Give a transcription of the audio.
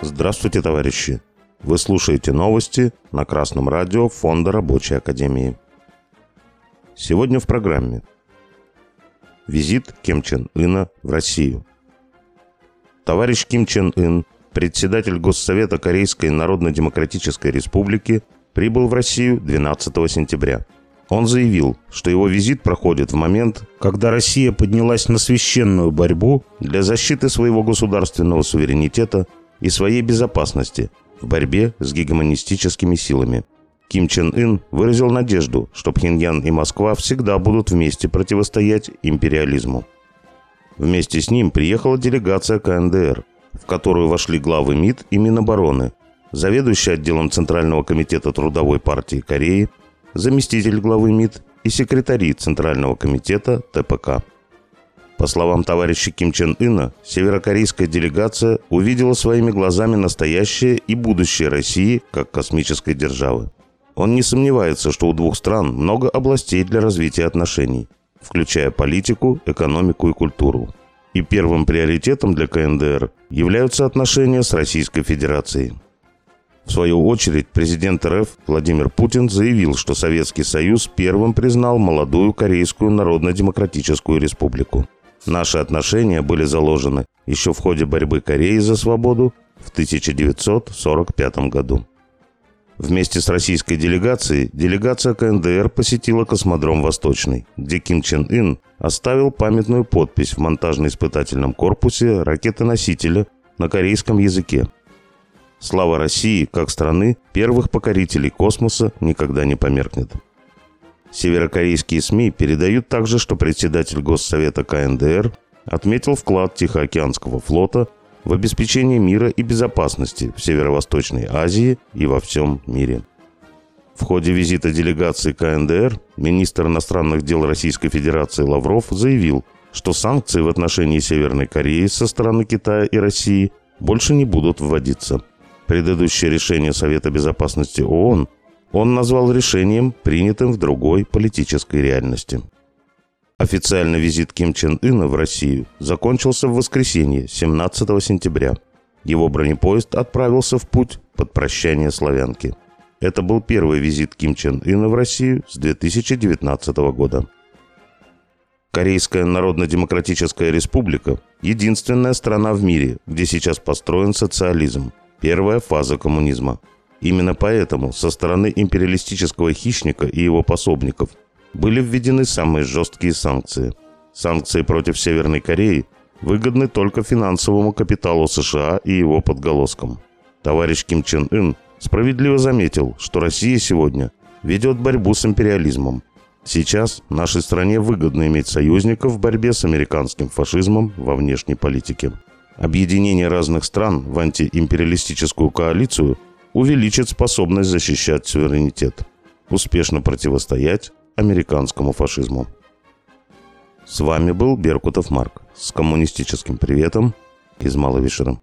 Здравствуйте, товарищи! Вы слушаете новости на Красном радио Фонда Рабочей Академии. Сегодня в программе Визит Ким Чен Ына в Россию. Товарищ Ким Чен Ын, председатель Госсовета Корейской Народно-Демократической Республики, прибыл в Россию 12 сентября. Он заявил, что его визит проходит в момент, когда Россия поднялась на священную борьбу для защиты своего государственного суверенитета и своей безопасности в борьбе с гегемонистическими силами. Ким Чен Ын выразил надежду, что Пхеньян и Москва всегда будут вместе противостоять империализму. Вместе с ним приехала делегация КНДР, в которую вошли главы МИД и Минобороны, заведующий отделом Центрального комитета Трудовой партии Кореи, заместитель главы МИД и секретари Центрального комитета ТПК. По словам товарища Ким Чен Ына, северокорейская делегация увидела своими глазами настоящее и будущее России как космической державы. Он не сомневается, что у двух стран много областей для развития отношений, включая политику, экономику и культуру. И первым приоритетом для КНДР являются отношения с Российской Федерацией. В свою очередь, президент РФ Владимир Путин заявил, что Советский Союз первым признал молодую Корейскую Народно-Демократическую Республику. Наши отношения были заложены еще в ходе борьбы Кореи за свободу в 1945 году. Вместе с российской делегацией делегация КНДР посетила космодром «Восточный», где Ким Чен Ын оставил памятную подпись в монтажно-испытательном корпусе ракеты-носителя на корейском языке. Слава России, как страны, первых покорителей космоса никогда не померкнет. Северокорейские СМИ передают также, что председатель Госсовета КНДР отметил вклад Тихоокеанского флота в обеспечение мира и безопасности в Северо-Восточной Азии и во всем мире. В ходе визита делегации КНДР министр иностранных дел Российской Федерации Лавров заявил, что санкции в отношении Северной Кореи со стороны Китая и России больше не будут вводиться. Предыдущее решение Совета Безопасности ООН он назвал решением, принятым в другой политической реальности. Официальный визит Ким Чен Ына в Россию закончился в воскресенье, 17 сентября. Его бронепоезд отправился в путь под прощание славянки. Это был первый визит Ким Чен Ына в Россию с 2019 года. Корейская Народно-Демократическая Республика – единственная страна в мире, где сейчас построен социализм, первая фаза коммунизма – Именно поэтому со стороны империалистического хищника и его пособников были введены самые жесткие санкции. Санкции против Северной Кореи выгодны только финансовому капиталу США и его подголоскам. Товарищ Ким Чен Ын справедливо заметил, что Россия сегодня ведет борьбу с империализмом. Сейчас нашей стране выгодно иметь союзников в борьбе с американским фашизмом во внешней политике. Объединение разных стран в антиимпериалистическую коалицию – увеличит способность защищать суверенитет, успешно противостоять американскому фашизму. С вами был Беркутов Марк с коммунистическим приветом из Маловишера.